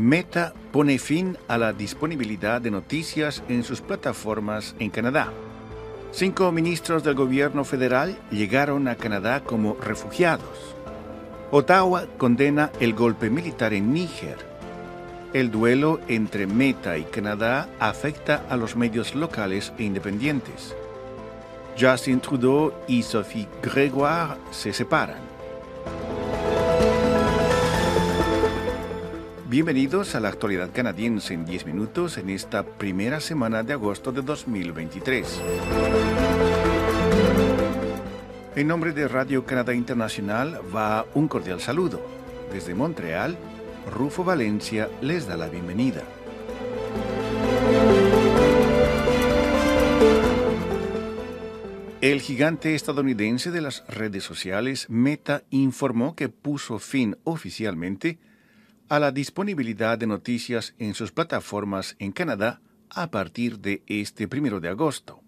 Meta pone fin a la disponibilidad de noticias en sus plataformas en Canadá. Cinco ministros del gobierno federal llegaron a Canadá como refugiados. Ottawa condena el golpe militar en Níger. El duelo entre Meta y Canadá afecta a los medios locales e independientes. Justin Trudeau y Sophie Grégoire se separan. Bienvenidos a la actualidad canadiense en 10 minutos en esta primera semana de agosto de 2023. En nombre de Radio Canadá Internacional va un cordial saludo. Desde Montreal, Rufo Valencia les da la bienvenida. El gigante estadounidense de las redes sociales Meta informó que puso fin oficialmente a la disponibilidad de noticias en sus plataformas en Canadá a partir de este primero de agosto.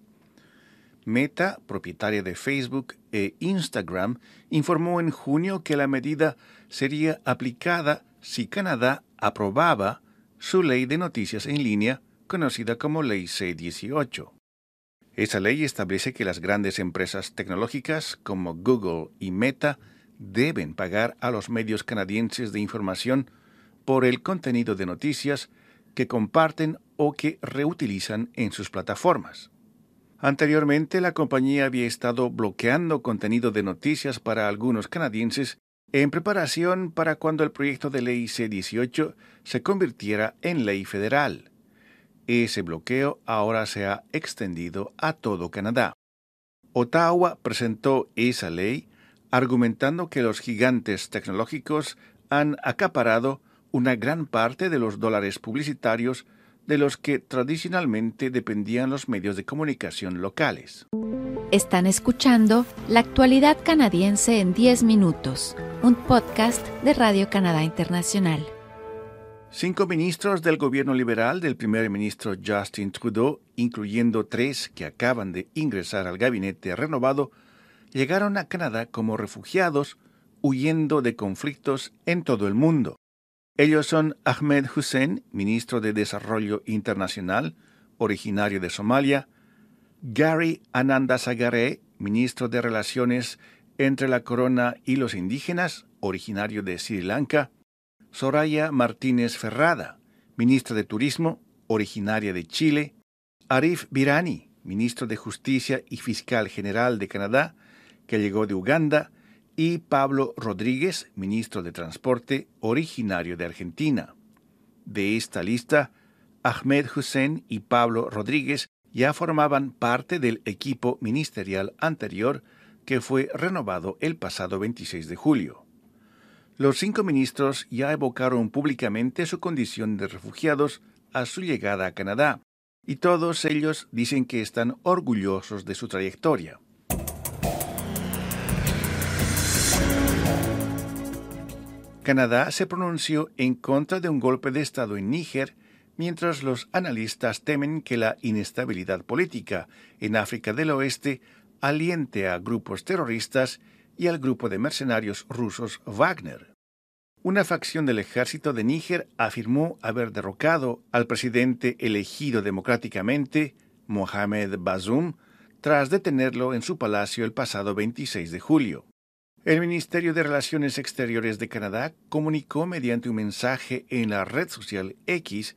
Meta, propietaria de Facebook e Instagram, informó en junio que la medida sería aplicada si Canadá aprobaba su ley de noticias en línea, conocida como Ley C-18. Esa ley establece que las grandes empresas tecnológicas como Google y Meta deben pagar a los medios canadienses de información por el contenido de noticias que comparten o que reutilizan en sus plataformas. Anteriormente, la compañía había estado bloqueando contenido de noticias para algunos canadienses en preparación para cuando el proyecto de ley C-18 se convirtiera en ley federal. Ese bloqueo ahora se ha extendido a todo Canadá. Ottawa presentó esa ley argumentando que los gigantes tecnológicos han acaparado una gran parte de los dólares publicitarios de los que tradicionalmente dependían los medios de comunicación locales. Están escuchando La actualidad canadiense en 10 minutos, un podcast de Radio Canadá Internacional. Cinco ministros del gobierno liberal del primer ministro Justin Trudeau, incluyendo tres que acaban de ingresar al gabinete renovado, llegaron a Canadá como refugiados huyendo de conflictos en todo el mundo. Ellos son Ahmed Hussein, ministro de Desarrollo Internacional, originario de Somalia, Gary Anandasagare, ministro de Relaciones entre la Corona y los indígenas, originario de Sri Lanka, Soraya Martínez Ferrada, ministra de Turismo, originaria de Chile, Arif Birani, ministro de Justicia y Fiscal General de Canadá, que llegó de Uganda, y Pablo Rodríguez, ministro de Transporte, originario de Argentina. De esta lista, Ahmed Hussein y Pablo Rodríguez ya formaban parte del equipo ministerial anterior que fue renovado el pasado 26 de julio. Los cinco ministros ya evocaron públicamente su condición de refugiados a su llegada a Canadá, y todos ellos dicen que están orgullosos de su trayectoria. Canadá se pronunció en contra de un golpe de Estado en Níger, mientras los analistas temen que la inestabilidad política en África del Oeste aliente a grupos terroristas y al grupo de mercenarios rusos Wagner. Una facción del ejército de Níger afirmó haber derrocado al presidente elegido democráticamente, Mohamed Bazoum, tras detenerlo en su palacio el pasado 26 de julio. El Ministerio de Relaciones Exteriores de Canadá comunicó mediante un mensaje en la red social X,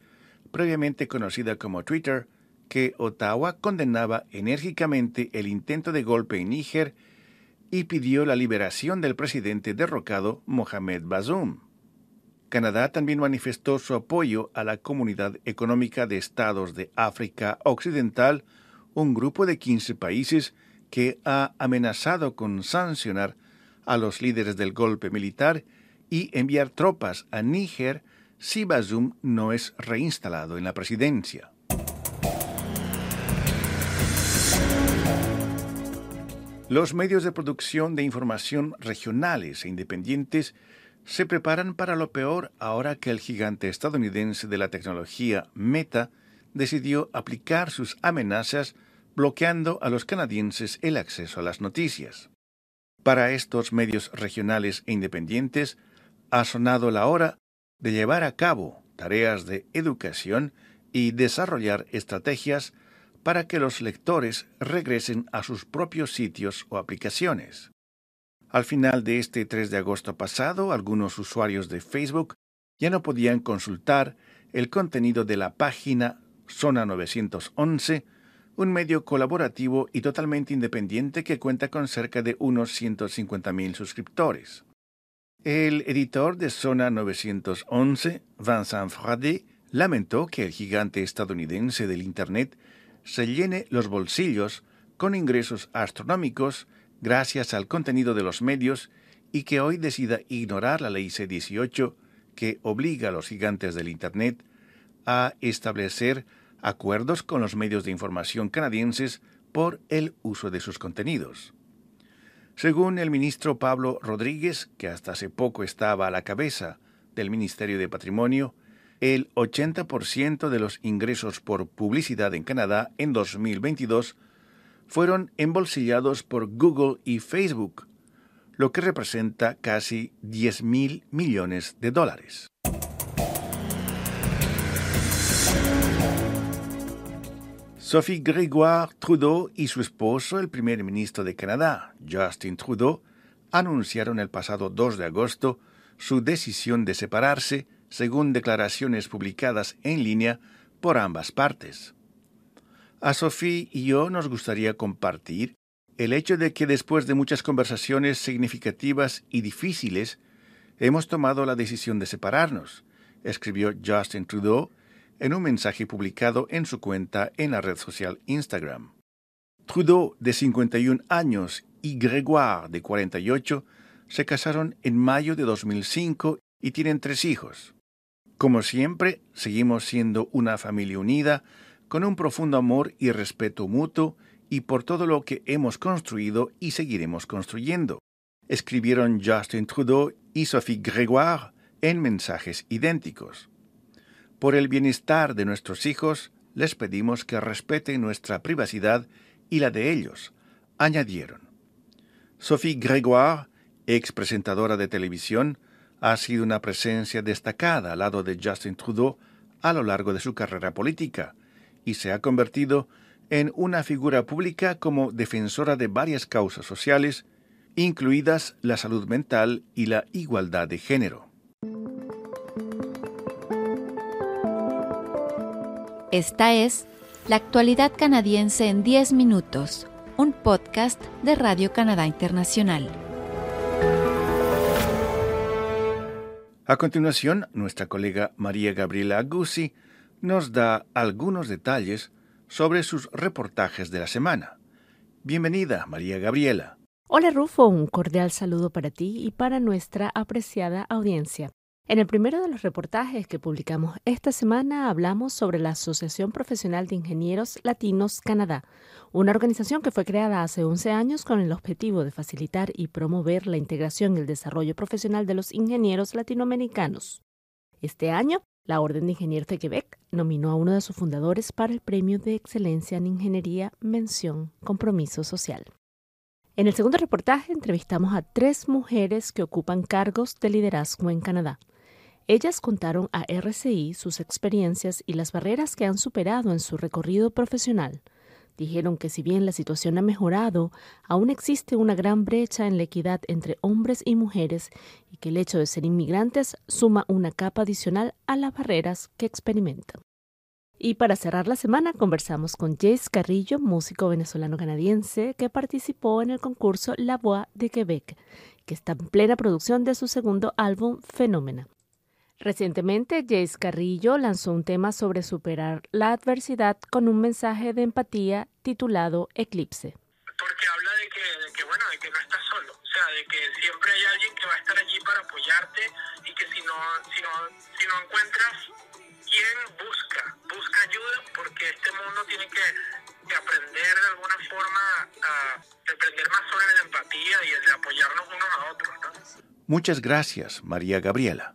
previamente conocida como Twitter, que Ottawa condenaba enérgicamente el intento de golpe en Níger y pidió la liberación del presidente derrocado Mohamed Bazoum. Canadá también manifestó su apoyo a la Comunidad Económica de Estados de África Occidental, un grupo de 15 países que ha amenazado con sancionar a los líderes del golpe militar y enviar tropas a Níger si Bazoum no es reinstalado en la presidencia. Los medios de producción de información regionales e independientes se preparan para lo peor ahora que el gigante estadounidense de la tecnología Meta decidió aplicar sus amenazas bloqueando a los canadienses el acceso a las noticias. Para estos medios regionales e independientes ha sonado la hora de llevar a cabo tareas de educación y desarrollar estrategias para que los lectores regresen a sus propios sitios o aplicaciones. Al final de este 3 de agosto pasado, algunos usuarios de Facebook ya no podían consultar el contenido de la página Zona 911, un medio colaborativo y totalmente independiente que cuenta con cerca de unos 150.000 suscriptores. El editor de Zona 911, Vincent Frade, lamentó que el gigante estadounidense del Internet se llene los bolsillos con ingresos astronómicos gracias al contenido de los medios y que hoy decida ignorar la ley C-18 que obliga a los gigantes del Internet a establecer acuerdos con los medios de información canadienses por el uso de sus contenidos. Según el ministro Pablo Rodríguez, que hasta hace poco estaba a la cabeza del Ministerio de Patrimonio, el 80% de los ingresos por publicidad en Canadá en 2022 fueron embolsillados por Google y Facebook, lo que representa casi 10 mil millones de dólares. Sophie Grégoire Trudeau y su esposo, el primer ministro de Canadá, Justin Trudeau, anunciaron el pasado 2 de agosto su decisión de separarse, según declaraciones publicadas en línea por ambas partes. A Sophie y yo nos gustaría compartir el hecho de que después de muchas conversaciones significativas y difíciles, hemos tomado la decisión de separarnos, escribió Justin Trudeau en un mensaje publicado en su cuenta en la red social Instagram. Trudeau, de 51 años, y Grégoire, de 48, se casaron en mayo de 2005 y tienen tres hijos. Como siempre, seguimos siendo una familia unida, con un profundo amor y respeto mutuo y por todo lo que hemos construido y seguiremos construyendo, escribieron Justin Trudeau y Sophie Grégoire en mensajes idénticos. Por el bienestar de nuestros hijos, les pedimos que respeten nuestra privacidad y la de ellos, añadieron. Sophie Grégoire, ex presentadora de televisión, ha sido una presencia destacada al lado de Justin Trudeau a lo largo de su carrera política, y se ha convertido en una figura pública como defensora de varias causas sociales, incluidas la salud mental y la igualdad de género. Esta es La actualidad canadiense en 10 minutos, un podcast de Radio Canadá Internacional. A continuación, nuestra colega María Gabriela Guzzi nos da algunos detalles sobre sus reportajes de la semana. Bienvenida, María Gabriela. Hola Rufo, un cordial saludo para ti y para nuestra apreciada audiencia. En el primero de los reportajes que publicamos esta semana hablamos sobre la Asociación Profesional de Ingenieros Latinos Canadá, una organización que fue creada hace 11 años con el objetivo de facilitar y promover la integración y el desarrollo profesional de los ingenieros latinoamericanos. Este año la Orden de Ingenieros de Quebec nominó a uno de sus fundadores para el Premio de Excelencia en Ingeniería Mención Compromiso Social. En el segundo reportaje entrevistamos a tres mujeres que ocupan cargos de liderazgo en Canadá. Ellas contaron a RCI sus experiencias y las barreras que han superado en su recorrido profesional – Dijeron que si bien la situación ha mejorado, aún existe una gran brecha en la equidad entre hombres y mujeres y que el hecho de ser inmigrantes suma una capa adicional a las barreras que experimentan. Y para cerrar la semana conversamos con Jace Carrillo, músico venezolano-canadiense que participó en el concurso La Voix de Quebec, que está en plena producción de su segundo álbum Fenómena. Recientemente, Jace Carrillo lanzó un tema sobre superar la adversidad con un mensaje de empatía titulado Eclipse. Porque habla de que, bueno, de que no estás solo, o sea, de que siempre hay alguien que va a estar allí para apoyarte y que si no, si no, si no encuentras quién busca, busca ayuda porque este mundo tiene que, aprender de alguna forma a aprender más sobre la empatía y el de apoyarnos unos a otros. Muchas gracias, María Gabriela.